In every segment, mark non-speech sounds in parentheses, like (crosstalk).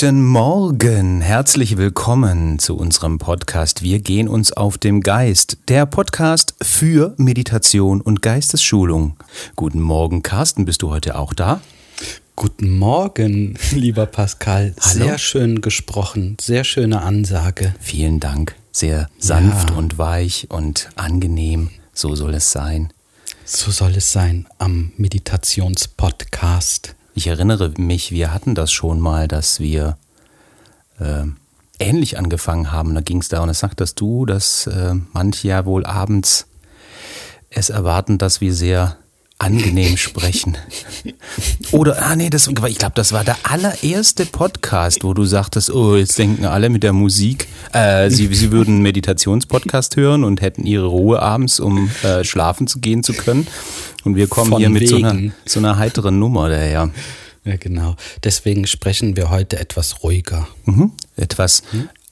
Guten Morgen, herzlich willkommen zu unserem Podcast Wir gehen uns auf dem Geist, der Podcast für Meditation und Geistesschulung. Guten Morgen, Carsten, bist du heute auch da? Guten Morgen, (laughs) lieber Pascal. Hallo. Sehr schön gesprochen, sehr schöne Ansage. Vielen Dank, sehr sanft Ja. und weich und angenehm, so soll es sein. So soll es sein am Meditationspodcast. Ich erinnere mich, wir hatten das schon mal, dass wir äh, ähnlich angefangen haben. Da ging es da und es sagtest du, dass äh, manche ja wohl abends es erwarten, dass wir sehr angenehm (laughs) sprechen. Oder, ah nee, das, ich glaube, das war der allererste Podcast, wo du sagtest, oh, jetzt denken alle mit der Musik, äh, sie, sie würden einen Meditationspodcast hören und hätten ihre Ruhe abends, um äh, schlafen zu gehen zu können. Und wir kommen Von hier mit so einer, so einer heiteren Nummer daher. Ja, genau. Deswegen sprechen wir heute etwas ruhiger. Mhm. Etwas,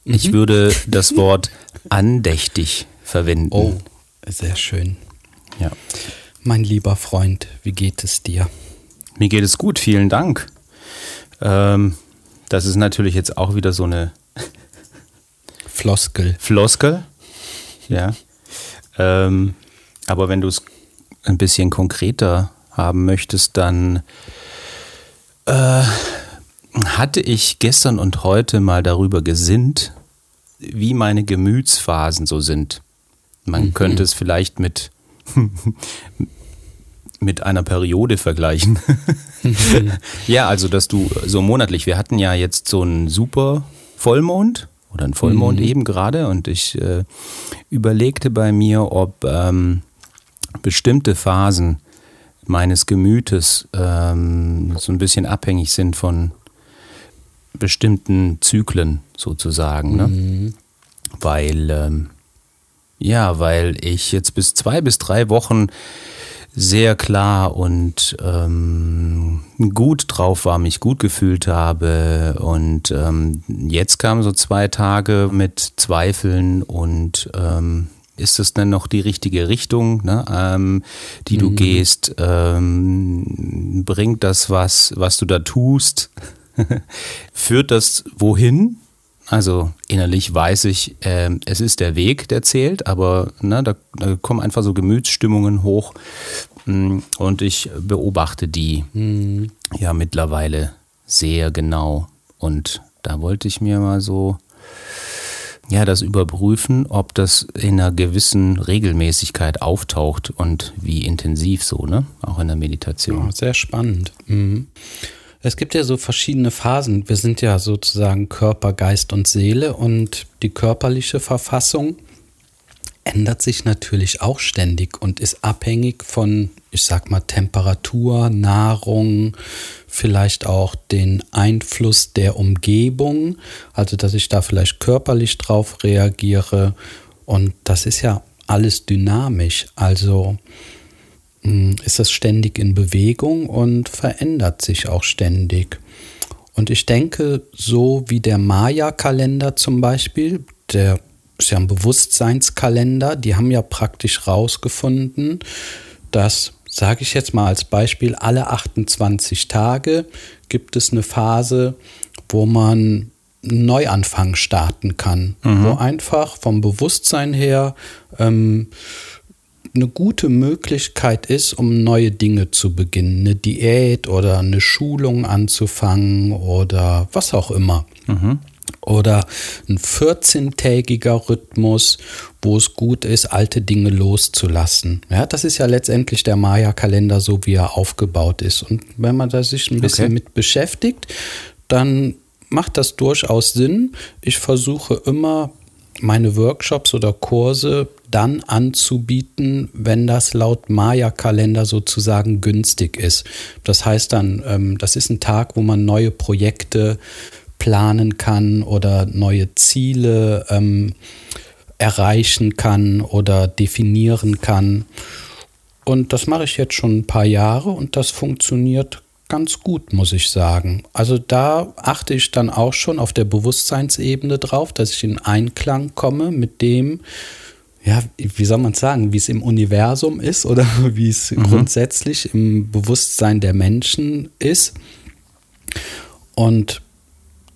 ich würde das Wort andächtig verwenden. Oh, sehr schön. Ja. Mein lieber Freund, wie geht es dir? Mir geht es gut, vielen Dank. Ähm, das ist natürlich jetzt auch wieder so eine Floskel. Floskel. Ja. Ähm, aber wenn du es ein bisschen konkreter haben möchtest, dann äh, hatte ich gestern und heute mal darüber gesinnt, wie meine Gemütsphasen so sind. Man könnte es vielleicht mit, (laughs) mit einer Periode vergleichen. (laughs) ja, also dass du so monatlich, wir hatten ja jetzt so einen super Vollmond oder einen Vollmond eben gerade und ich äh, überlegte bei mir, ob ähm, bestimmte Phasen meines Gemütes ähm, so ein bisschen abhängig sind von bestimmten Zyklen sozusagen. Ne? Weil, ähm, ja, weil ich jetzt bis zwei bis drei Wochen sehr klar und ähm, gut drauf war, mich gut gefühlt habe. Und ähm, jetzt kamen so zwei Tage mit Zweifeln und ähm, ist das denn noch die richtige Richtung, ne, ähm, die du gehst? Ähm, bringt das was, was du da tust? (laughs) Führt das wohin? Also innerlich weiß ich, ähm, es ist der Weg, der zählt, aber ne, da, da kommen einfach so Gemütsstimmungen hoch mm, und ich beobachte die ja mittlerweile sehr genau. Und da wollte ich mir mal so ja, das überprüfen, ob das in einer gewissen Regelmäßigkeit auftaucht und wie intensiv so, ne? Auch in der Meditation. Ja, sehr spannend. Mhm. Es gibt ja so verschiedene Phasen. Wir sind ja sozusagen Körper, Geist und Seele und die körperliche Verfassung ändert sich natürlich auch ständig und ist abhängig von, ich sag mal, Temperatur, Nahrung, vielleicht auch den Einfluss der Umgebung, also dass ich da vielleicht körperlich drauf reagiere. Und das ist ja alles dynamisch, also ist das ständig in Bewegung und verändert sich auch ständig. Und ich denke, so wie der Maya-Kalender zum Beispiel, der ist ja ein Bewusstseinskalender, die haben ja praktisch rausgefunden, dass, sage ich jetzt mal als Beispiel, alle 28 Tage gibt es eine Phase, wo man einen Neuanfang starten kann, wo einfach vom Bewusstsein her ähm, eine gute Möglichkeit ist, um neue Dinge zu beginnen, eine Diät oder eine Schulung anzufangen oder was auch immer. Oder ein 14-tägiger Rhythmus, wo es gut ist, alte Dinge loszulassen. Ja, das ist ja letztendlich der Maya-Kalender, so wie er aufgebaut ist. Und wenn man da sich ein bisschen Okay. mit beschäftigt, dann macht das durchaus Sinn. Ich versuche immer meine Workshops oder Kurse dann anzubieten, wenn das laut Maya-Kalender sozusagen günstig ist. Das heißt dann, ähm, das ist ein Tag, wo man neue Projekte planen kann oder neue Ziele ähm, erreichen kann oder definieren kann. Und das mache ich jetzt schon ein paar Jahre und das funktioniert ganz gut, muss ich sagen. Also da achte ich dann auch schon auf der Bewusstseinsebene drauf, dass ich in Einklang komme mit dem, ja, wie soll man sagen, wie es im Universum ist oder (laughs) wie es grundsätzlich im Bewusstsein der Menschen ist. Und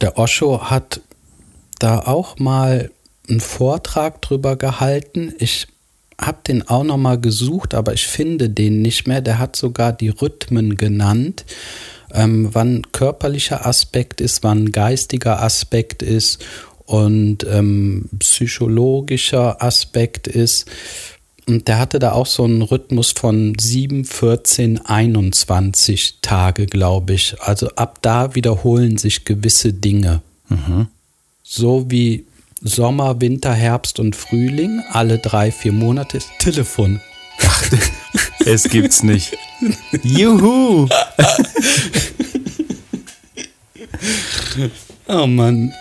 der Osho hat da auch mal einen Vortrag drüber gehalten. Ich habe den auch noch mal gesucht, aber ich finde den nicht mehr. Der hat sogar die Rhythmen genannt, ähm, wann körperlicher Aspekt ist, wann geistiger Aspekt ist und ähm, psychologischer Aspekt ist. Und der hatte da auch so einen Rhythmus von 7, 14, 21 Tage, glaube ich. Also ab da wiederholen sich gewisse Dinge. Mhm. So wie Sommer, Winter, Herbst und Frühling, alle drei, vier Monate. Telefon. Ach, (laughs) es gibt's nicht. (laughs) Juhu! oh Mann.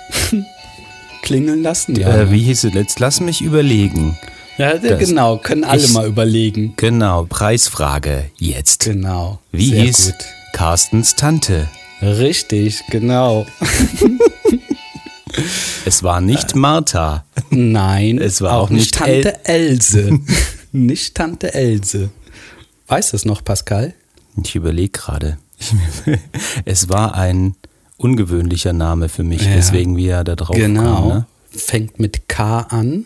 Klingeln lassen, ja. Äh, wie hieß es? Jetzt lass mich überlegen. Ja, das genau, können alle ich, mal überlegen. Genau, Preisfrage jetzt. Genau. Wie hieß gut. Carstens Tante? Richtig, genau. (laughs) es war nicht Martha. Nein, es war auch, auch nicht Tante El Else. (laughs) nicht Tante Else. Weißt du es noch, Pascal? Ich überlege gerade. (laughs) Es war ein ungewöhnlicher Name für mich, ja, weswegen wir da drauf genau. Genau. Ne? Fängt mit K an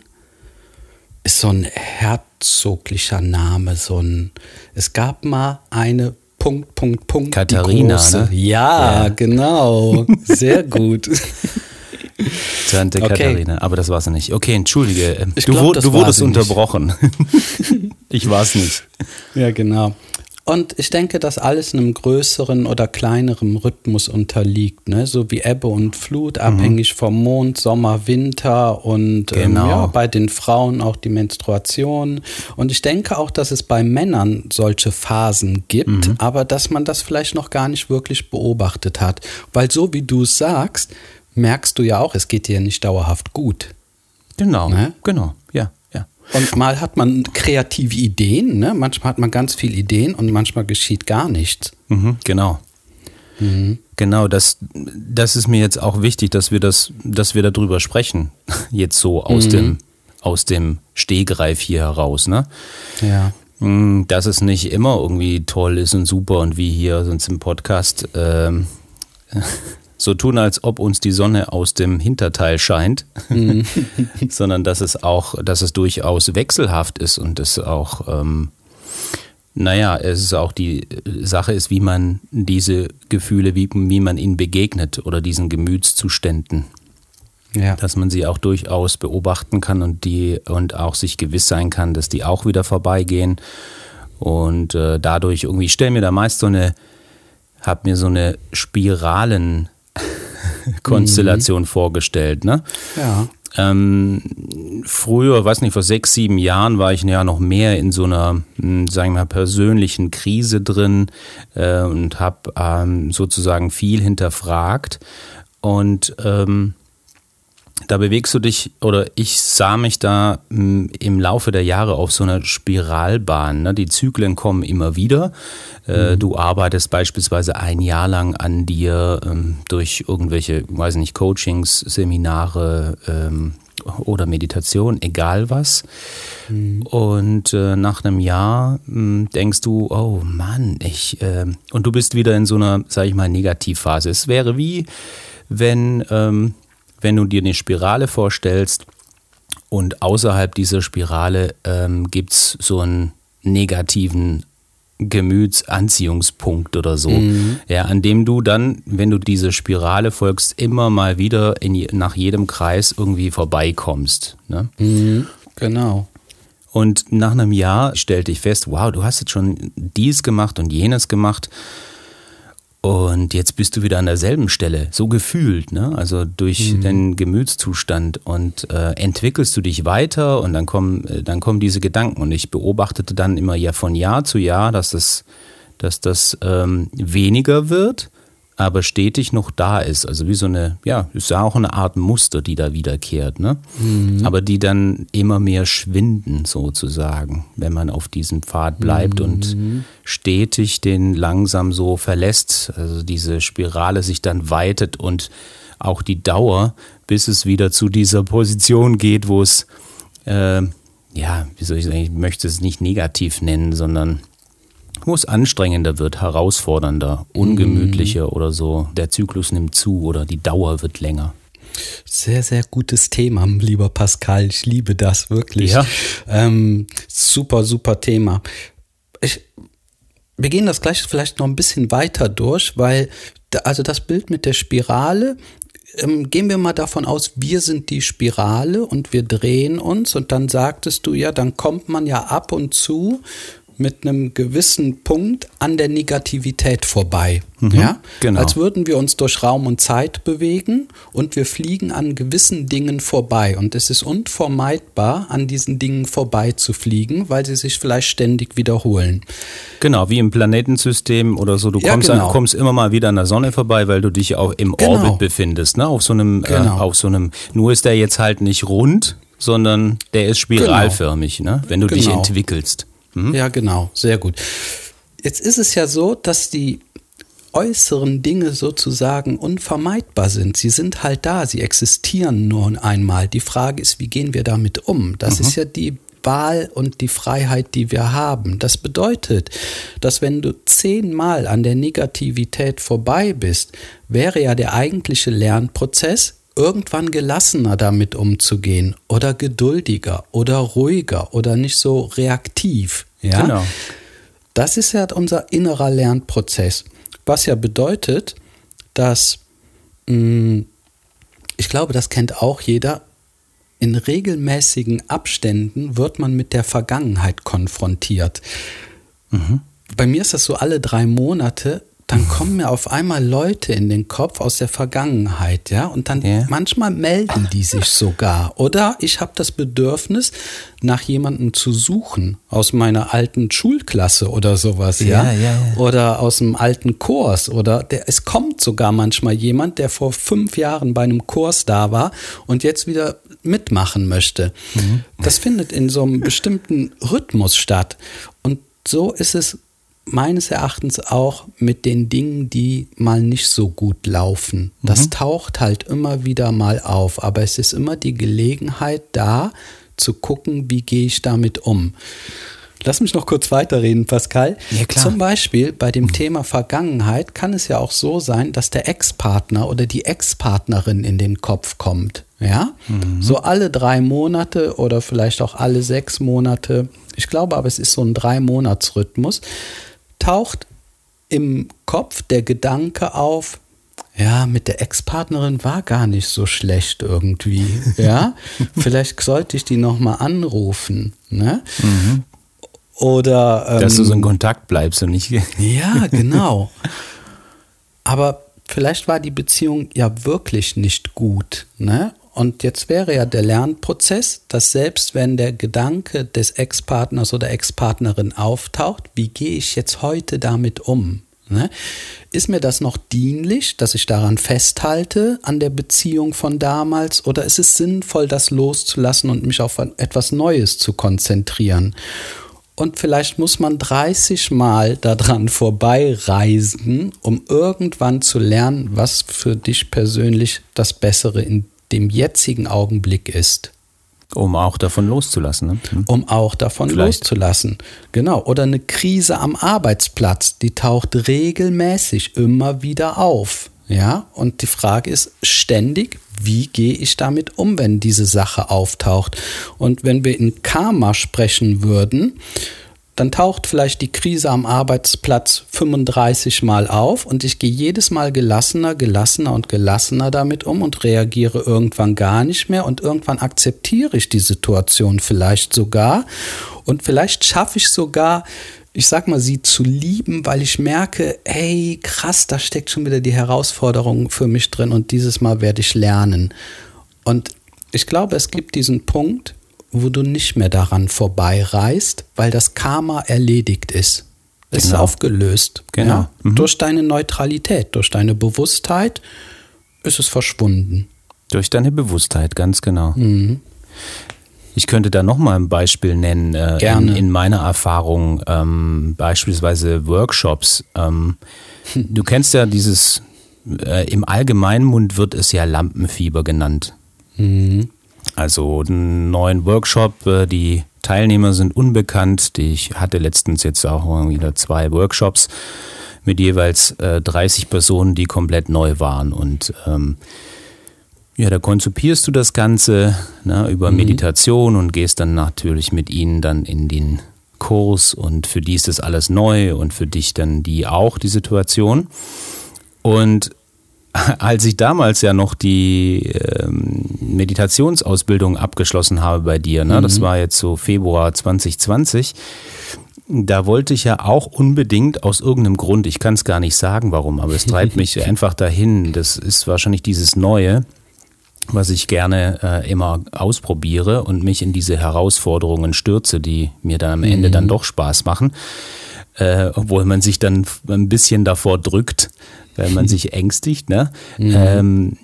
ist so ein herzoglicher Name, so ein. Es gab mal eine Punkt, Punkt, Punkt. Katharina. Ne? Ja, ja, genau. Sehr gut. (laughs) Tante okay. Katharina, aber das war es nicht. Okay, entschuldige. Ich du, glaub, du wurdest unterbrochen. (laughs) ich war es nicht. Ja, genau. Und ich denke, dass alles einem größeren oder kleineren Rhythmus unterliegt, ne? so wie Ebbe und Flut, mhm. abhängig vom Mond, Sommer, Winter und ähm, genau. ähm, ja, bei den Frauen auch die Menstruation. Und ich denke auch, dass es bei Männern solche Phasen gibt, mhm. aber dass man das vielleicht noch gar nicht wirklich beobachtet hat. Weil so wie du es sagst, merkst du ja auch, es geht dir nicht dauerhaft gut. Genau, ne? genau. Und mal hat man kreative Ideen, ne? manchmal hat man ganz viele Ideen und manchmal geschieht gar nichts. Mhm, genau. Mhm. Genau, das, das ist mir jetzt auch wichtig, dass wir das, dass wir darüber sprechen. (laughs) Jetzt so aus mhm. dem, aus dem Stehgreif hier heraus, ne? Ja. Mhm, dass es nicht immer irgendwie toll ist und super und wie hier sonst im Podcast ähm, (laughs) so tun, als ob uns die Sonne aus dem Hinterteil scheint, mhm. (laughs) sondern dass es auch, dass es durchaus wechselhaft ist und es auch, ähm, naja, es ist auch die Sache ist, wie man diese Gefühle, wie, wie man ihnen begegnet oder diesen Gemütszuständen. Ja. Dass man sie auch durchaus beobachten kann und die und auch sich gewiss sein kann, dass die auch wieder vorbeigehen. Und äh, dadurch irgendwie, ich stelle mir da meist so eine, habe mir so eine Spiralen Konstellation mhm. vorgestellt. Ne? Ja. Ähm, früher, weiß nicht, vor sechs, sieben Jahren war ich ja noch mehr in so einer, hm, sagen wir mal, persönlichen Krise drin äh, und habe ähm, sozusagen viel hinterfragt. Und ähm, da bewegst du dich, oder ich sah mich da hm, im Laufe der Jahre auf so einer Spiralbahn. Ne? Die Zyklen kommen immer wieder. Äh, mhm. Du arbeitest beispielsweise ein Jahr lang an dir ähm, durch irgendwelche, weiß nicht, Coachings, Seminare ähm, oder Meditation, egal was. Mhm. Und äh, nach einem Jahr hm, denkst du, oh Mann, ich, äh, und du bist wieder in so einer, sag ich mal, Negativphase. Es wäre wie, wenn, ähm, wenn du dir eine Spirale vorstellst und außerhalb dieser Spirale ähm, gibt es so einen negativen Gemütsanziehungspunkt oder so, mhm. ja, an dem du dann, wenn du diese Spirale folgst, immer mal wieder in, nach jedem Kreis irgendwie vorbeikommst. Ne? Mhm. Genau. Und nach einem Jahr stellte ich fest, wow, du hast jetzt schon dies gemacht und jenes gemacht und jetzt bist du wieder an derselben Stelle, so gefühlt, ne? Also durch mhm. deinen Gemütszustand und äh, entwickelst du dich weiter und dann kommen, äh, dann kommen diese Gedanken. Und ich beobachtete dann immer ja von Jahr zu Jahr, dass das, dass das ähm, weniger wird aber stetig noch da ist. Also wie so eine, ja, ist ja auch eine Art Muster, die da wiederkehrt, ne? Mhm. Aber die dann immer mehr schwinden, sozusagen, wenn man auf diesem Pfad bleibt mhm. und stetig den langsam so verlässt. Also diese Spirale sich dann weitet und auch die Dauer, bis es wieder zu dieser Position geht, wo es, äh, ja, wie soll ich sagen, ich möchte es nicht negativ nennen, sondern wo es anstrengender wird, herausfordernder, ungemütlicher oder so. Der Zyklus nimmt zu oder die Dauer wird länger. Sehr, sehr gutes Thema, lieber Pascal. Ich liebe das wirklich. Ja. Ähm, super, super Thema. Ich, wir gehen das gleich vielleicht noch ein bisschen weiter durch, weil also das Bild mit der Spirale, ähm, gehen wir mal davon aus, wir sind die Spirale und wir drehen uns und dann sagtest du ja, dann kommt man ja ab und zu mit einem gewissen Punkt an der Negativität vorbei. Mhm, ja? Genau. Als würden wir uns durch Raum und Zeit bewegen und wir fliegen an gewissen Dingen vorbei. Und es ist unvermeidbar, an diesen Dingen vorbei zu fliegen, weil sie sich vielleicht ständig wiederholen. Genau, wie im Planetensystem oder so. Du ja, kommst, genau. an, kommst immer mal wieder an der Sonne vorbei, weil du dich auch im genau. Orbit befindest. Ne? Auf, so einem, äh, genau. äh, auf so einem, nur ist der jetzt halt nicht rund, sondern der ist spiralförmig, ne? wenn du dich genau. entwickelst. Mhm. Ja, genau, sehr gut. Jetzt ist es ja so, dass die äußeren Dinge sozusagen unvermeidbar sind. Sie sind halt da, sie existieren nur einmal. Die Frage ist, wie gehen wir damit um? Das mhm. ist ja die Wahl und die Freiheit, die wir haben. Das bedeutet, dass wenn du zehnmal an der Negativität vorbei bist, wäre ja der eigentliche Lernprozess, irgendwann gelassener damit umzugehen oder geduldiger oder ruhiger oder nicht so reaktiv. Ja? Genau. Das ist ja unser innerer Lernprozess, was ja bedeutet, dass mh, mm, ich glaube, das kennt auch jeder. In regelmäßigen Abständen wird man mit der Vergangenheit konfrontiert. Mhm. Bei mir ist das so alle drei Monate, dann kommen mir auf einmal Leute in den Kopf aus der Vergangenheit, ja, und dann ja. manchmal melden die sich sogar. Oder ich habe das Bedürfnis, nach jemandem zu suchen aus meiner alten Schulklasse oder sowas, ja, ja, ja oder aus einem alten Kurs oder der, es kommt sogar manchmal jemand, der vor fünf Jahren bei einem Kurs da war und jetzt wieder mitmachen möchte. Mhm. Das findet in so einem bestimmten Rhythmus statt. Und so ist es meines Erachtens auch mit den Dingen, die mal nicht so gut laufen. Das mhm. taucht halt immer wieder mal auf, aber es ist immer die Gelegenheit da zu gucken, wie gehe ich damit um. Lass mich noch kurz weiterreden, Pascal. Ja. Zum Beispiel bei dem mhm. Thema Vergangenheit kann es ja auch so sein, dass der Ex-Partner oder die Ex-Partnerin in den Kopf kommt. Ja, mhm. so alle drei Monate oder vielleicht auch alle sechs Monate. Ich glaube aber, es ist so ein Drei-Monats-Rhythmus taucht im Kopf der Gedanke auf, ja, mit der Ex-Partnerin war gar nicht so schlecht irgendwie. (laughs) Ja, vielleicht sollte ich die nochmal anrufen. Ne? Mhm. Oder. Ähm, Dass du so in Kontakt bleibst und nicht. (laughs) ja, genau. Aber vielleicht war die Beziehung ja wirklich nicht gut. Ne? Und jetzt wäre ja der Lernprozess, dass selbst wenn der Gedanke des Ex-Partners oder Ex-Partnerin auftaucht, wie gehe ich jetzt heute damit um? Ne? Ist mir das noch dienlich, dass ich daran festhalte, an der Beziehung von damals, oder ist es sinnvoll, das loszulassen und mich auf etwas Neues zu konzentrieren? Und vielleicht muss man 30 Mal daran vorbeireisen, um irgendwann zu lernen, was für dich persönlich das Bessere in dem jetzigen Augenblick ist. Um auch davon loszulassen. Ne? Hm. Um auch davon Vielleicht. loszulassen. Genau. Oder eine Krise am Arbeitsplatz, die taucht regelmäßig immer wieder auf. Ja, und die Frage ist ständig, wie gehe ich damit um, wenn diese Sache auftaucht? Und wenn wir in Karma sprechen würden, dann taucht vielleicht die Krise am Arbeitsplatz 35 Mal auf und ich gehe jedes Mal gelassener, gelassener und gelassener damit um und reagiere irgendwann gar nicht mehr und irgendwann akzeptiere ich die Situation vielleicht sogar und vielleicht schaffe ich sogar, ich sag mal, sie zu lieben, weil ich merke, hey, krass, da steckt schon wieder die Herausforderung für mich drin und dieses Mal werde ich lernen. Und ich glaube, es gibt diesen Punkt, wo du nicht mehr daran vorbeireist, weil das Karma erledigt ist. Es genau. ist aufgelöst. Genau. Ja? Mhm. Durch deine Neutralität, durch deine Bewusstheit ist es verschwunden. Durch deine Bewusstheit, ganz genau. Mhm. Ich könnte da nochmal ein Beispiel nennen. Äh, Gerne. In, in, meiner Erfahrung, ähm, beispielsweise Workshops. Ähm, du kennst ja dieses, äh, im Allgemeinmund wird es ja Lampenfieber genannt. Mhm. Also einen neuen Workshop, äh, die Teilnehmer sind unbekannt. Ich hatte letztens jetzt auch wieder zwei Workshops mit jeweils äh, 30 Personen, die komplett neu waren. Und ähm, ja, da konzipierst du das Ganze ne, über mhm. Meditation und gehst dann natürlich mit ihnen dann in den Kurs und für die ist das alles neu und für dich dann die auch die Situation. Und als ich damals ja noch die ähm, Meditationsausbildung abgeschlossen habe bei dir, ne, mhm. das war jetzt so Februar 2020, da wollte ich ja auch unbedingt aus irgendeinem Grund, ich kann es gar nicht sagen, warum, aber es (laughs) treibt mich einfach dahin. Das ist wahrscheinlich dieses Neue, was ich gerne äh, immer ausprobiere und mich in diese Herausforderungen stürze, die mir dann am Ende mhm. dann doch Spaß machen, äh, obwohl man sich dann ein bisschen davor drückt, wenn man (laughs) sich ängstigt, ne? Mhm. Ähm,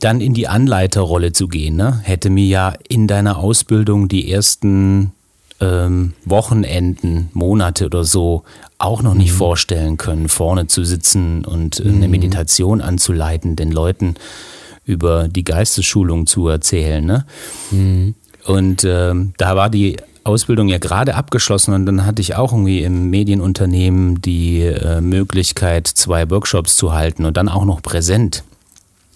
dann in die Anleiterrolle zu gehen, ne? hätte mir ja in deiner Ausbildung die ersten ähm, Wochenenden, Monate oder so auch noch nicht mhm. vorstellen können, vorne zu sitzen und eine mhm. Meditation anzuleiten, den Leuten über die Geistesschulung zu erzählen. Ne? Mhm. Und ähm, da war die Ausbildung ja gerade abgeschlossen und dann hatte ich auch irgendwie im Medienunternehmen die äh, Möglichkeit, zwei Workshops zu halten und dann auch noch präsent.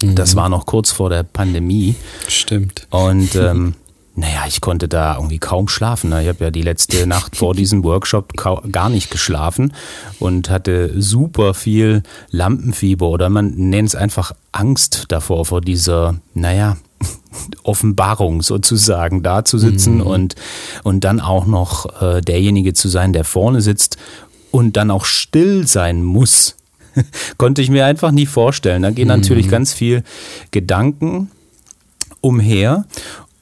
Mhm. Das war noch kurz vor der Pandemie. Stimmt. Und (laughs) ähm, naja, ich konnte da irgendwie kaum schlafen. Ne? Ich habe ja die letzte (laughs) Nacht vor diesem Workshop gar nicht geschlafen und hatte super viel Lampenfieber oder man nennt es einfach Angst davor, vor dieser, naja, Offenbarung sozusagen da zu sitzen mhm. und, und dann auch noch äh, derjenige zu sein, der vorne sitzt und dann auch still sein muss. (laughs) Konnte ich mir einfach nie vorstellen. Da gehen mhm. natürlich ganz viel Gedanken umher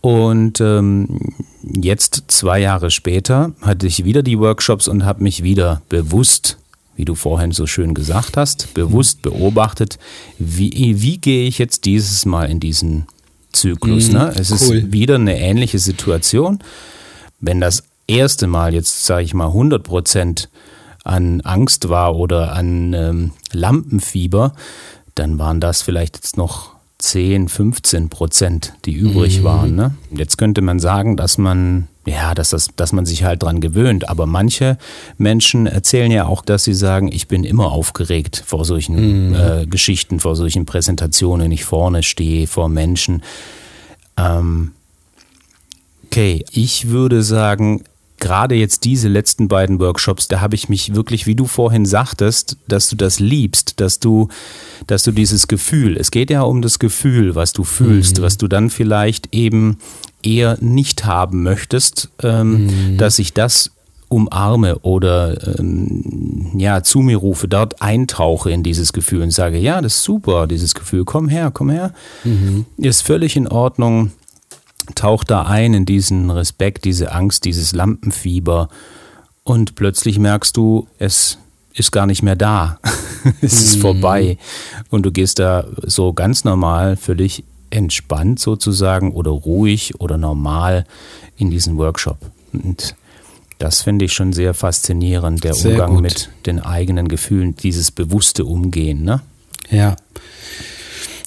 und ähm, jetzt, zwei Jahre später, hatte ich wieder die Workshops und habe mich wieder bewusst, wie du vorhin so schön gesagt hast, bewusst beobachtet, wie, wie gehe ich jetzt dieses Mal in diesen Zyklus. Mm, ne? Es cool. ist wieder eine ähnliche Situation. Wenn das erste Mal jetzt, sage ich mal, 100 Prozent an Angst war oder an ähm, Lampenfieber, dann waren das vielleicht jetzt noch 10, 15 Prozent, die übrig mhm. waren. Ne? Jetzt könnte man sagen, dass man, ja, dass, das, dass man sich halt dran gewöhnt. Aber manche Menschen erzählen ja auch, dass sie sagen, ich bin immer aufgeregt vor solchen mhm. äh, Geschichten, vor solchen Präsentationen. Ich vorne stehe vor Menschen. Ähm, okay, ich würde sagen, gerade jetzt diese letzten beiden Workshops, da habe ich mich wirklich, wie du vorhin sagtest, dass du das liebst, dass du, dass du dieses Gefühl, es geht ja um das Gefühl, was du fühlst, mhm. was du dann vielleicht eben eher nicht haben möchtest, ähm, mhm. dass ich das umarme oder ähm, ja zu mir rufe, dort eintauche in dieses Gefühl und sage, ja, das ist super, dieses Gefühl, komm her, komm her, mhm. ist völlig in Ordnung tauch da ein in diesen Respekt, diese Angst, dieses Lampenfieber und plötzlich merkst du, es ist gar nicht mehr da. (laughs) es ist mhm. vorbei. Und du gehst da so ganz normal, völlig entspannt sozusagen oder ruhig oder normal in diesen Workshop. Und das finde ich schon sehr faszinierend, der sehr Umgang gut. mit den eigenen Gefühlen, dieses bewusste Umgehen. Ne? Ja.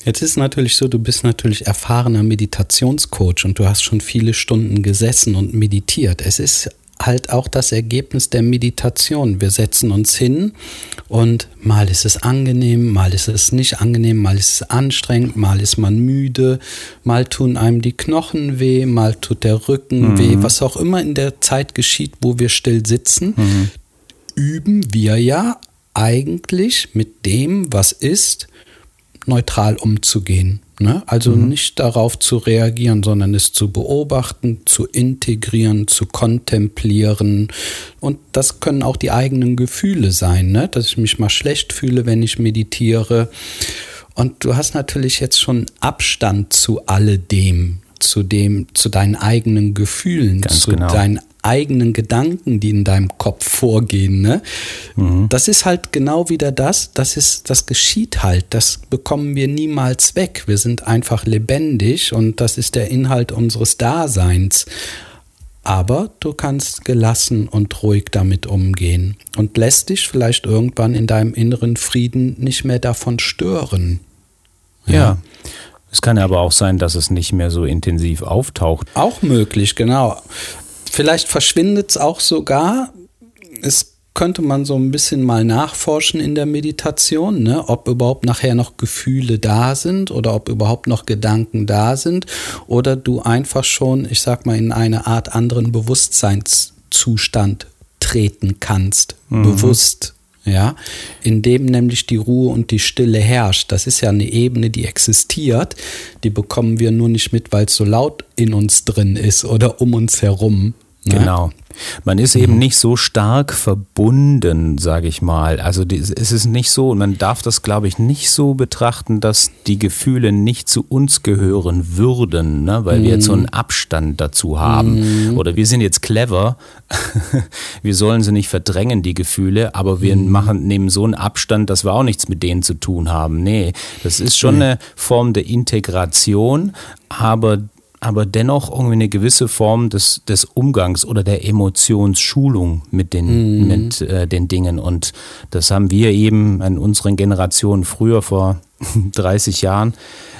Jetzt ist natürlich so, du bist natürlich erfahrener Meditationscoach und du hast schon viele Stunden gesessen und meditiert. Es ist halt auch das Ergebnis der Meditation. Wir setzen uns hin und mal ist es angenehm, mal ist es nicht angenehm, mal ist es anstrengend, mal ist man müde, mal tun einem die Knochen weh, mal tut der Rücken mhm. weh, was auch immer in der Zeit geschieht, wo wir still sitzen, mhm. üben wir ja eigentlich mit dem, was ist, neutral umzugehen. Ne? Also mhm. nicht darauf zu reagieren, sondern es zu beobachten, zu integrieren, zu kontemplieren. Und das können auch die eigenen Gefühle sein, ne? dass ich mich mal schlecht fühle, wenn ich meditiere. Und du hast natürlich jetzt schon Abstand zu alledem, zu dem, zu deinen eigenen Gefühlen, Ganz zu genau. deinen eigenen Gedanken, die in deinem Kopf vorgehen. Ne? Mhm. Das ist halt genau wieder das, das ist, das geschieht halt, das bekommen wir niemals weg. Wir sind einfach lebendig und das ist der Inhalt unseres Daseins. Aber du kannst gelassen und ruhig damit umgehen und lässt dich vielleicht irgendwann in deinem inneren Frieden nicht mehr davon stören. ja. ja. Es kann aber auch sein, dass es nicht mehr so intensiv auftaucht. Auch möglich, genau. Vielleicht verschwindet es auch sogar. Es könnte man so ein bisschen mal nachforschen in der Meditation, ne? ob überhaupt nachher noch Gefühle da sind oder ob überhaupt noch Gedanken da sind oder du einfach schon, ich sag mal, in eine Art anderen Bewusstseinszustand treten kannst, mhm. bewusst. Ja, in dem nämlich die Ruhe und die Stille herrscht. Das ist ja eine Ebene, die existiert. Die bekommen wir nur nicht mit, weil es so laut in uns drin ist oder um uns herum. Ne? Genau. Man ist eben mhm. nicht so stark verbunden, sage ich mal. Also die, es ist nicht so, man darf das, glaube ich, nicht so betrachten, dass die Gefühle nicht zu uns gehören würden, ne? weil mhm. wir jetzt so einen mhm. Abstand dazu haben. Mhm. Oder wir sind jetzt clever, (laughs) wir sollen sie nicht verdrängen, die Gefühle, aber wir mhm. machen, nehmen so einen Abstand, dass wir auch nichts mit denen zu tun haben. Nee, das ist schon eine Form der Integration, aber aber dennoch irgendwie eine gewisse Form des, des Umgangs oder der Emotionsschulung mit den, mhm. mit, äh, den Dingen. Und das haben wir eben in unseren Generationen früher vor (laughs) 30 Jahren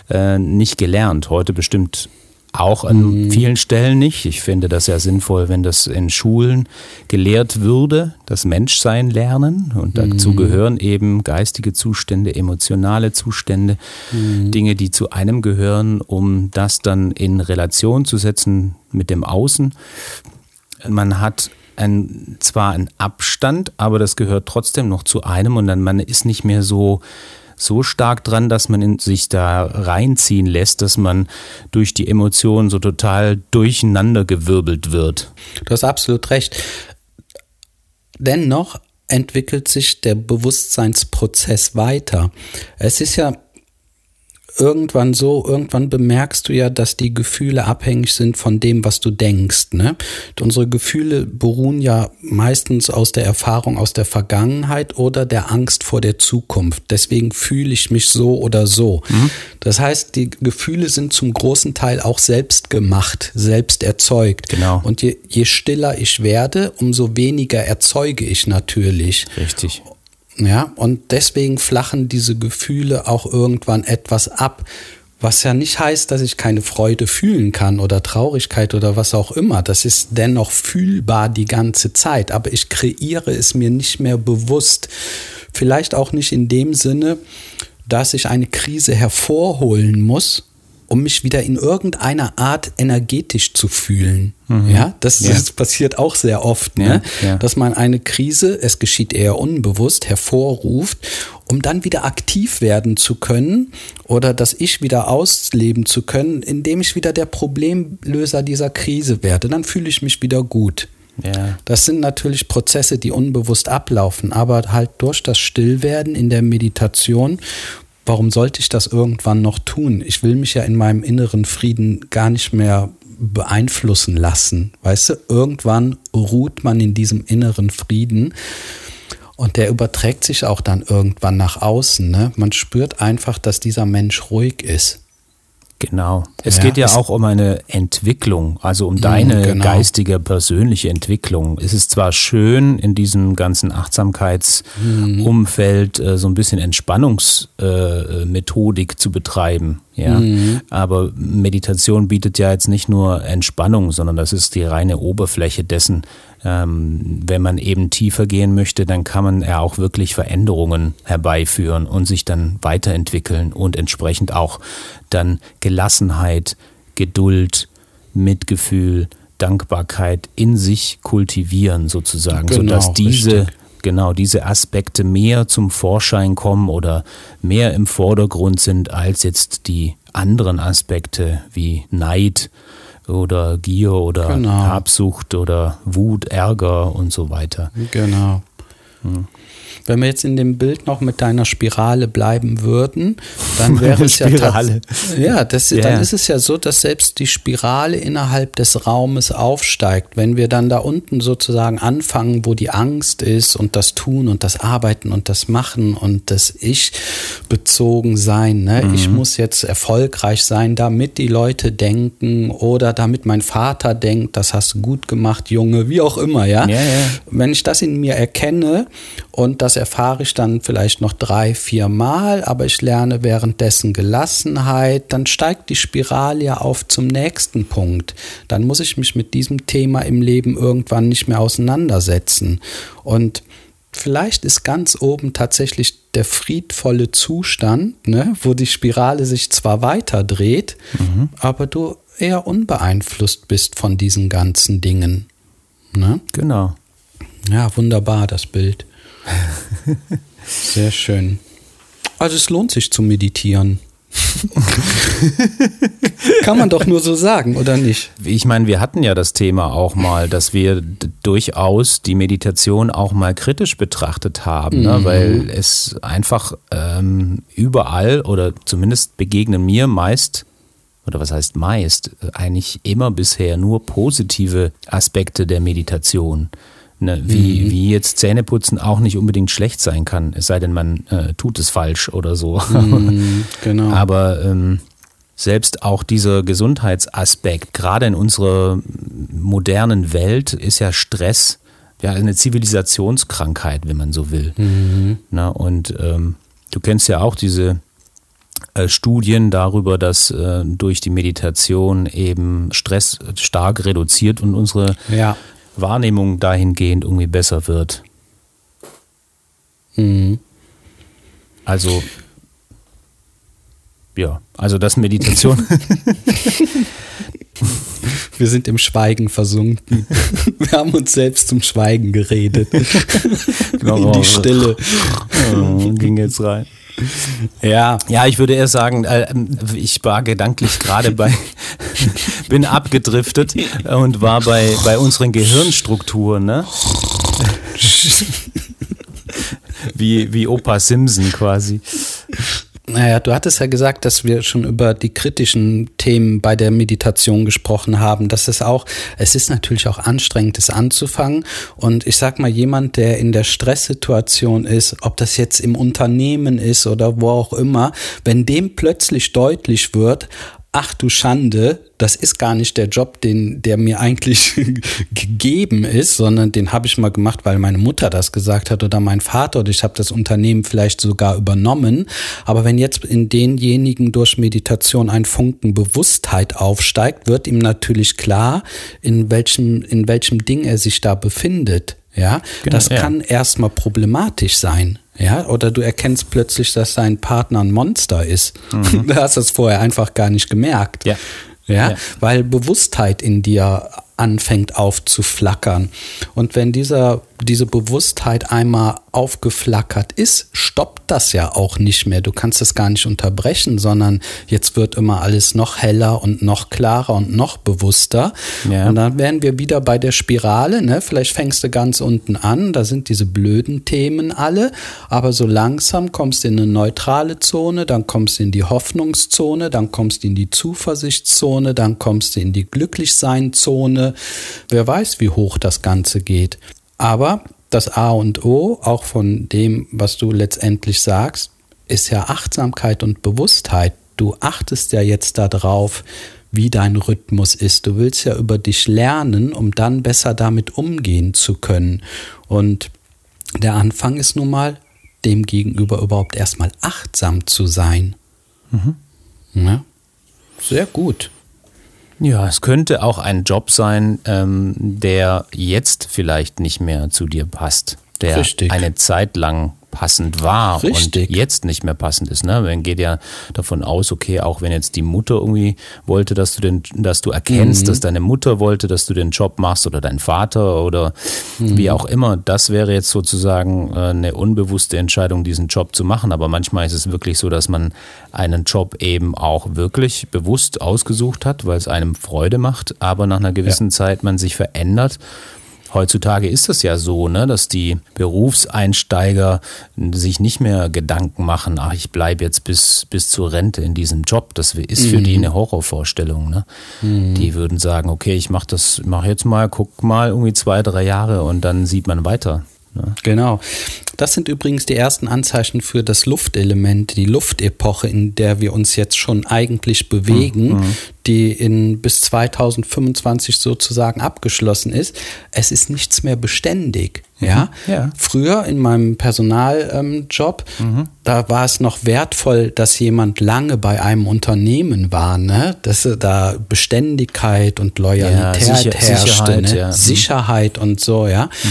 äh, nicht gelernt. Heute bestimmt auch an mhm. vielen Stellen nicht. Ich finde das ja sinnvoll, wenn das in Schulen gelehrt würde, das Menschsein lernen. Und dazu mhm. gehören eben geistige Zustände, emotionale Zustände, mhm. Dinge, die zu einem gehören, um das dann in Relation zu setzen mit dem Außen. Man hat ein, zwar einen Abstand, aber das gehört trotzdem noch zu einem und dann man ist nicht mehr so so stark dran, dass man sich da reinziehen lässt, dass man durch die Emotionen so total durcheinandergewirbelt wird. Du hast absolut recht. Dennoch entwickelt sich der Bewusstseinsprozess weiter. Es ist ja irgendwann so, irgendwann bemerkst du ja, dass die Gefühle abhängig sind von dem, was du denkst. Ne? Unsere Gefühle beruhen ja meistens aus der Erfahrung aus der Vergangenheit oder der Angst vor der Zukunft. Deswegen fühle ich mich so oder so. Mhm. Das heißt, die Gefühle sind zum großen Teil auch selbst gemacht, selbst erzeugt. Genau. Und je, je stiller ich werde, umso weniger erzeuge ich natürlich. Richtig. Ja, und deswegen flachen diese Gefühle auch irgendwann etwas ab. Was ja nicht heißt, dass ich keine Freude fühlen kann oder Traurigkeit oder was auch immer. Das ist dennoch fühlbar die ganze Zeit, aber ich kreiere es mir nicht mehr bewusst. Vielleicht auch nicht in dem Sinne, dass ich eine Krise hervorholen muss, um mich wieder in irgendeiner Art energetisch zu fühlen. Mhm. Ja, das, ja. das, passiert auch sehr oft, ne? Ja, ja. dass man eine Krise, es geschieht eher unbewusst, hervorruft, um dann wieder aktiv werden zu können oder das Ich wieder ausleben zu können, indem ich wieder der Problemlöser dieser Krise werde. Dann fühle ich mich wieder gut. Ja. Das sind natürlich Prozesse, die unbewusst ablaufen, aber halt durch das Stillwerden in der Meditation warum sollte ich das irgendwann noch tun? Ich will mich ja in meinem inneren Frieden gar nicht mehr beeinflussen lassen. Weißt du, irgendwann ruht man in diesem inneren Frieden und der überträgt sich auch dann irgendwann nach außen. Ne? Man spürt einfach, dass dieser Mensch ruhig ist. Genau. Es ja, geht ja auch um eine Entwicklung, also um deine genau. geistige, persönliche Entwicklung. Es ist zwar schön, in diesem ganzen Achtsamkeitsumfeld äh, so ein bisschen Entspannungsmethodik äh, zu betreiben. Ja, mhm. aber Meditation bietet ja jetzt nicht nur Entspannung, sondern das ist die reine Oberfläche dessen. Ähm, wenn man eben tiefer gehen möchte, dann kann man ja auch wirklich Veränderungen herbeiführen und sich dann weiterentwickeln und entsprechend auch dann Gelassenheit, Geduld, Mitgefühl, Dankbarkeit in sich kultivieren sozusagen, genau, sodass diese richtig genau diese Aspekte mehr zum Vorschein kommen oder mehr im Vordergrund sind als jetzt die anderen Aspekte wie Neid oder Gier oder genau. Habsucht oder Wut, Ärger und so weiter. Genau. Hm. Wenn wir jetzt in dem Bild noch mit deiner Spirale bleiben würden, dann wäre es ja Spirale. ja, das, yeah. dann ist es ja so, dass selbst die Spirale innerhalb des Raumes aufsteigt. Wenn wir dann da unten sozusagen anfangen, wo die Angst ist und das Tun und das Arbeiten und das Machen und das Ich bezogen sein. Ne? Mhm. Ich muss jetzt erfolgreich sein, damit die Leute denken oder damit mein Vater denkt, das hast du gut gemacht, Junge, wie auch immer, ja. Yeah, yeah. Wenn ich das in mir erkenne, Und das erfahre ich dann vielleicht noch drei, vier Mal, aber ich lerne währenddessen Gelassenheit. Dann steigt die Spirale ja auf zum nächsten Punkt. Dann muss ich mich mit diesem Thema im Leben irgendwann nicht mehr auseinandersetzen. Und vielleicht ist ganz oben tatsächlich der friedvolle Zustand, ne, wo die Spirale sich zwar weiter dreht, mhm. aber du eher unbeeinflusst bist von diesen ganzen Dingen. Ne? Genau. Ja, wunderbar, das Bild. (laughs) Sehr schön. Also es lohnt sich zu meditieren. (laughs) Kann man doch nur so sagen, oder nicht? Ich meine, wir hatten ja das Thema auch mal, dass wir durchaus die Meditation auch mal kritisch betrachtet haben, ne? mhm. ne? weil es einfach ähm, überall oder zumindest begegnen mir meist oder was heißt meist, eigentlich immer bisher nur positive Aspekte der Meditation. Ne, wie, mhm. wie jetzt Zähneputzen auch nicht unbedingt schlecht sein kann, es sei denn, man äh, tut es falsch oder so. Mhm, (laughs) genau. Aber ähm, selbst auch dieser Gesundheitsaspekt, gerade in unserer modernen Welt, ist ja Stress ja eine Zivilisationskrankheit, wenn man so will. Mhm. Na, und ähm, du kennst ja auch diese äh, Studien darüber, dass äh, durch die Meditation eben Stress stark reduziert und unsere ja. Wahrnehmung dahingehend irgendwie besser wird. Mhm. Also, ja, also das Meditation. (laughs) Wir sind im Schweigen versunken. Wir haben uns selbst zum Schweigen geredet. Genau. In die Stille. Oh, ging jetzt rein. Ja. Ja, ich würde eher sagen, äh, ich war gedanklich gerade bei, bin abgedriftet (laughs) und war bei, bei unseren Gehirnstrukturen, ne? (laughs) wie, wie Opa Simpson quasi. Naja, du hattest ja gesagt, dass wir schon über die kritischen Themen bei der Meditation gesprochen haben. Das ist auch, es ist natürlich auch anstrengend, es anzufangen. Und ich sag mal, jemand, der in der Stresssituation ist, ob das jetzt im Unternehmen ist oder wo auch immer, wenn dem plötzlich deutlich wird, ach du Schande, das ist gar nicht der Job, den der mir eigentlich (laughs) gegeben ist, sondern den habe ich mal gemacht, weil meine Mutter das gesagt hat oder mein Vater oder ich habe das Unternehmen vielleicht sogar übernommen. Aber wenn jetzt in denjenigen durch Meditation ein Funken Bewusstheit aufsteigt, wird ihm natürlich klar, in welchem in welchem Ding er sich da befindet. Ja, genau, das ja. kann erstmal problematisch sein. Ja, oder du erkennst plötzlich, dass dein Partner ein Monster ist. Mhm. (laughs) Du hast das vorher einfach gar nicht gemerkt. Ja. Ja, ja, weil Bewusstheit in dir anfängt aufzuflackern. Und wenn dieser, diese Bewusstheit einmal aufgeflackert ist, stoppt das ja auch nicht mehr. Du kannst es gar nicht unterbrechen, sondern jetzt wird immer alles noch heller und noch klarer und noch bewusster. Ja. Und dann wären wir wieder bei der Spirale. Ne? Vielleicht fängst du ganz unten an, da sind diese blöden Themen alle, aber so langsam kommst du in eine neutrale Zone, dann kommst du in die Hoffnungszone, dann kommst du in die Zuversichtszone, dann kommst du in die Glücklichseinzone Wer weiß, wie hoch das Ganze geht. Aber das A und O, auch von dem, was du letztendlich sagst, ist ja Achtsamkeit und Bewusstheit. Du achtest ja jetzt darauf, wie dein Rhythmus ist. Du willst ja über dich lernen, um dann besser damit umgehen zu können. Und der Anfang ist nun mal, dem gegenüber überhaupt erstmal achtsam zu sein. Mhm. Ja, sehr gut. Ja, es könnte auch ein Job sein, ähm, der jetzt vielleicht nicht mehr zu dir passt, der Richtig. eine Zeit lang passend war Richtig. und jetzt nicht mehr passend ist. Ne? Man geht ja davon aus, okay, auch wenn jetzt die Mutter irgendwie wollte, dass du den, dass du erkennst, mhm. dass deine Mutter wollte, dass du den Job machst oder dein Vater oder mhm. wie auch immer, das wäre jetzt sozusagen äh, eine unbewusste Entscheidung, diesen Job zu machen. Aber manchmal ist es wirklich so, dass man einen Job eben auch wirklich bewusst ausgesucht hat, weil es einem Freude macht, aber nach einer gewissen ja. Zeit man sich verändert Heutzutage ist es ja so, ne, dass die Berufseinsteiger sich nicht mehr Gedanken machen, ach, ich bleibe jetzt bis, bis zur Rente in diesem Job. Das ist für mhm. die eine Horrorvorstellung. Ne? Mhm. Die würden sagen, okay, ich mache das, mache jetzt mal, guck mal irgendwie zwei, drei Jahre und dann sieht man weiter. Ne? Genau. Das sind übrigens die ersten Anzeichen für das Luftelement, die Luftepoche, in der wir uns jetzt schon eigentlich bewegen, mhm. die in bis 2025 sozusagen abgeschlossen ist. Es ist nichts mehr beständig. Mhm. Ja? ja? Früher in meinem Personaljob, ähm, mhm. da war es noch wertvoll, dass jemand lange bei einem Unternehmen war, ne? Dass da Beständigkeit und Loyalität ja, sicher, herrschte, Sicherheit, ne? ja. Mhm. Sicherheit und so, ja. Mhm.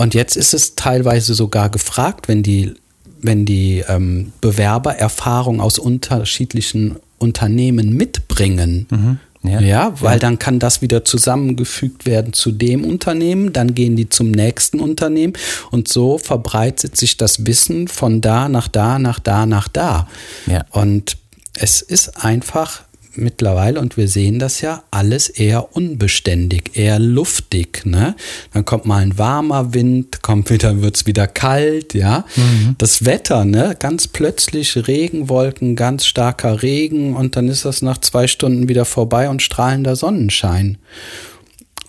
Und jetzt ist es teilweise sogar gefragt, wenn die, wenn die ähm, Bewerber Erfahrung aus unterschiedlichen Unternehmen mitbringen. Mhm. Ja, ja, weil ja. dann kann das wieder zusammengefügt werden zu dem Unternehmen, dann gehen die zum nächsten Unternehmen und so verbreitet sich das Wissen von da nach da, nach da, nach da. Ja. Und es ist einfach mittlerweile, und wir sehen das ja, alles eher unbeständig, eher luftig. Ne? Dann kommt mal ein warmer Wind, kommt wieder, wird es wieder kalt, ja. Mhm. Das Wetter, ne, ganz plötzlich Regenwolken, ganz starker Regen und dann ist das nach zwei Stunden wieder vorbei und strahlender Sonnenschein.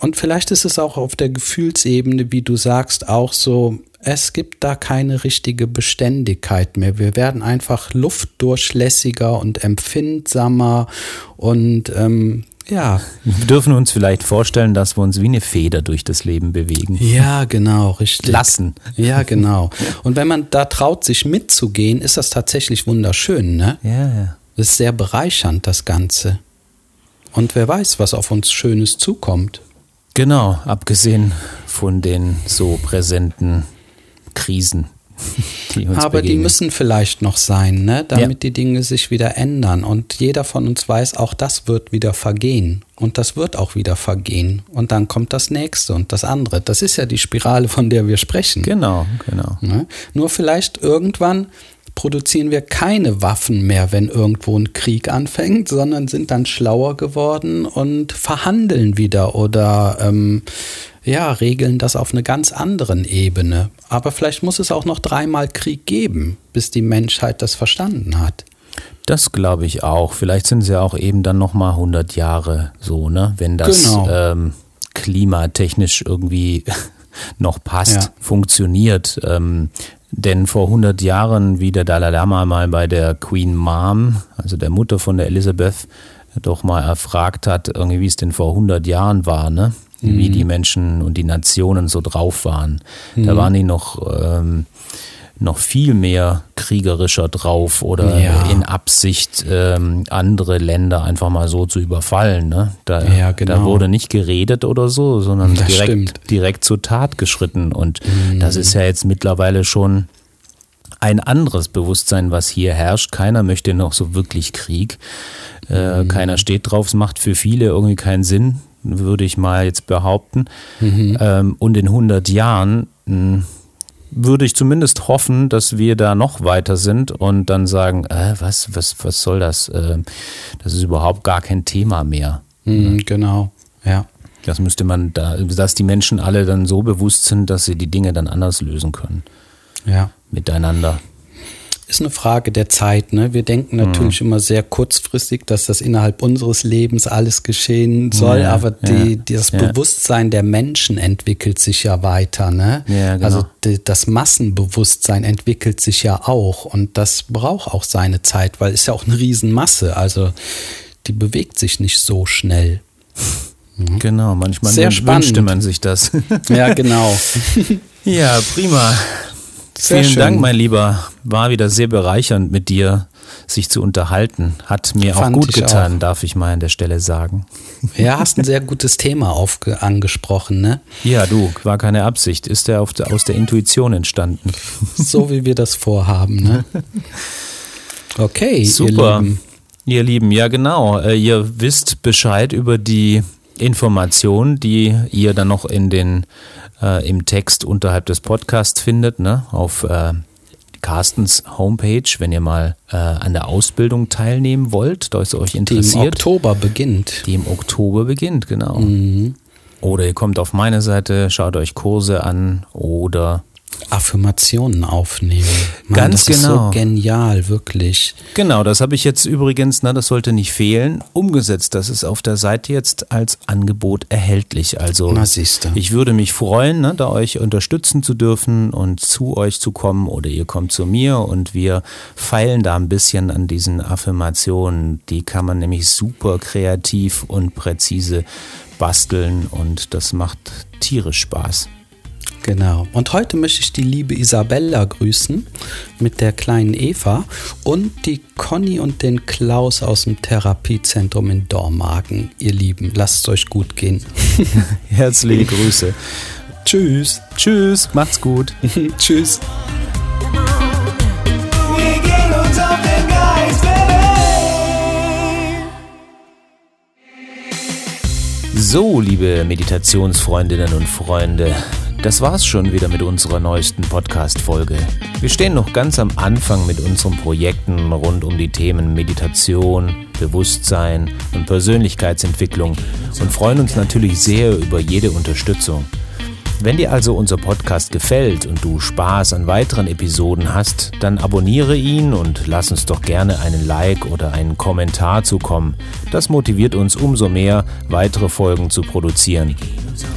Und vielleicht ist es auch auf der Gefühlsebene, wie du sagst, auch so, es gibt da keine richtige Beständigkeit mehr. Wir werden einfach luftdurchlässiger und empfindsamer und ähm, ja. Wir dürfen uns vielleicht vorstellen, dass wir uns wie eine Feder durch das Leben bewegen. Ja, genau, richtig. Lassen. Ja, genau. Und wenn man da traut, sich mitzugehen, ist das tatsächlich wunderschön, ne? Ja, ja. Das ist sehr bereichernd, das Ganze. Und wer weiß, was auf uns Schönes zukommt. Genau, abgesehen von den so präsenten Krisen. Die Aber begegnen. die müssen vielleicht noch sein, ne? damit ja. die Dinge sich wieder ändern. Und jeder von uns weiß, auch das wird wieder vergehen. Und das wird auch wieder vergehen. Und dann kommt das nächste und das andere. Das ist ja die Spirale, von der wir sprechen. Genau, genau. Ne? Nur vielleicht irgendwann produzieren wir keine Waffen mehr, wenn irgendwo ein Krieg anfängt, sondern sind dann schlauer geworden und verhandeln wieder oder ähm, ja, regeln das auf einer ganz anderen Ebene. Aber vielleicht muss es auch noch dreimal Krieg geben, bis die Menschheit das verstanden hat. Das glaube ich auch. Vielleicht sind es ja auch eben dann noch mal 100 Jahre so, ne? Wenn das genau. ähm, klimatechnisch irgendwie (laughs) noch passt, ja. funktioniert. Ähm, denn vor 100 Jahren, wie der Dalai Lama mal bei der Queen Mom, also der Mutter von der Elizabeth, doch mal erfragt hat, irgendwie wie es denn vor 100 Jahren war, ne? Mhm. Wie die Menschen und die Nationen so drauf waren. Mhm. Da waren die noch ähm, noch viel mehr kriegerischer drauf oder ja. in Absicht, ähm, andere Länder einfach mal so zu überfallen. Ne? Da, ja, genau. da wurde nicht geredet oder so, sondern direkt, direkt zur Tat geschritten. Und mhm. das ist ja jetzt mittlerweile schon ein anderes Bewusstsein, was hier herrscht. Keiner möchte noch so wirklich Krieg. Äh, mhm. Keiner steht drauf. Es macht für viele irgendwie keinen Sinn, würde ich mal jetzt behaupten. Mhm. Ähm, und in 100 Jahren mh, würde ich zumindest hoffen, dass wir da noch weiter sind und dann sagen, äh, was, was, was soll das? Äh, das ist überhaupt gar kein Thema mehr. Mhm, genau, ja. Das müsste man da, dass die Menschen alle dann so bewusst sind, dass sie die Dinge dann anders lösen können. Ja. Miteinander ist eine Frage der Zeit. Ne? Wir denken natürlich mhm. immer sehr kurzfristig, dass das innerhalb unseres Lebens alles geschehen soll, ja, aber die, ja, das ja. Bewusstsein der Menschen entwickelt sich ja weiter. Ne? Genau. Also die, das Massenbewusstsein entwickelt sich ja auch und das braucht auch seine Zeit, weil es ja auch eine Riesenmasse. Also die bewegt sich nicht so schnell. Mhm. Genau, manchmal Sehr wünschte man sich das. Ja, (laughs) genau. ja, prima. Sehr Vielen schön. Dank, mein Lieber. War wieder sehr bereichernd mit dir sich zu unterhalten. Hat mir Fand auch gut getan, auch. darf ich mal an der Stelle sagen. Ja, hast ein sehr gutes Thema angesprochen, ne? Ja, du, war keine Absicht. Ist der, der aus der Intuition entstanden. So wie wir das vorhaben, ne? Okay, super. Ihr Lieben. Ihr Lieben, ja genau. Äh, ihr wisst Bescheid über die Informationen, die ihr dann noch in den äh, im Text unterhalb des Podcasts findet, ne? auf äh, Carstens Homepage, wenn ihr mal äh, an der Ausbildung teilnehmen wollt, da es euch interessiert. Die im Oktober beginnt. Die im Oktober beginnt, genau. Mhm. Oder ihr kommt auf meine Seite, schaut euch Kurse an oder Affirmationen aufnehmen. Mann, Ganz das genau. Ist so genial, wirklich. Genau, das habe ich jetzt übrigens, na, das sollte nicht fehlen, umgesetzt. Das ist auf der Seite jetzt als Angebot erhältlich. Also na, ich würde mich freuen, ne, da euch unterstützen zu dürfen und zu euch zu kommen oder ihr kommt zu mir und wir feilen da ein bisschen an diesen Affirmationen. Die kann man nämlich super kreativ und präzise basteln und das macht tierisch Spaß. Genau. Und heute möchte ich die liebe Isabella grüßen mit der kleinen Eva und die Conny und den Klaus aus dem Therapiezentrum in Dormagen. Ihr Lieben, lasst es euch gut gehen. (laughs) Herzliche Grüße. Tschüss. Tschüss. Macht's gut. (laughs) Tschüss. So, liebe Meditationsfreundinnen und Freunde, das war's schon wieder mit unserer neuesten Podcast-Folge. Wir stehen noch ganz am Anfang mit unseren Projekten rund um die Themen Meditation, Bewusstsein und Persönlichkeitsentwicklung und freuen uns natürlich sehr über jede Unterstützung. Wenn dir also unser Podcast gefällt und du Spaß an weiteren Episoden hast, dann abonniere ihn und lass uns doch gerne einen Like oder einen Kommentar zukommen. Das motiviert uns umso mehr, weitere Folgen zu produzieren.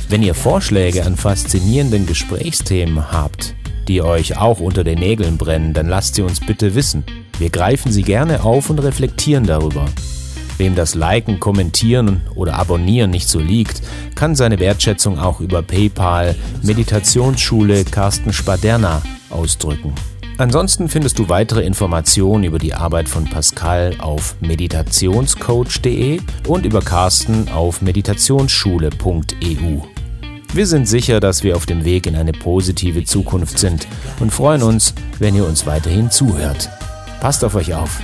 Wenn ihr Vorschläge an faszinierenden Gesprächsthemen habt, die euch auch unter den Nägeln brennen, dann lasst sie uns bitte wissen. Wir greifen sie gerne auf und reflektieren darüber. Wem das Liken, Kommentieren oder Abonnieren nicht so liegt, kann seine Wertschätzung auch über PayPal Meditationsschule Carsten Spaderna ausdrücken. Ansonsten findest du weitere Informationen über die Arbeit von Pascal auf meditationscoach.de und über Carsten auf meditationsschule.eu. Wir sind sicher, dass wir auf dem Weg in eine positive Zukunft sind und freuen uns, wenn ihr uns weiterhin zuhört. Passt auf euch auf.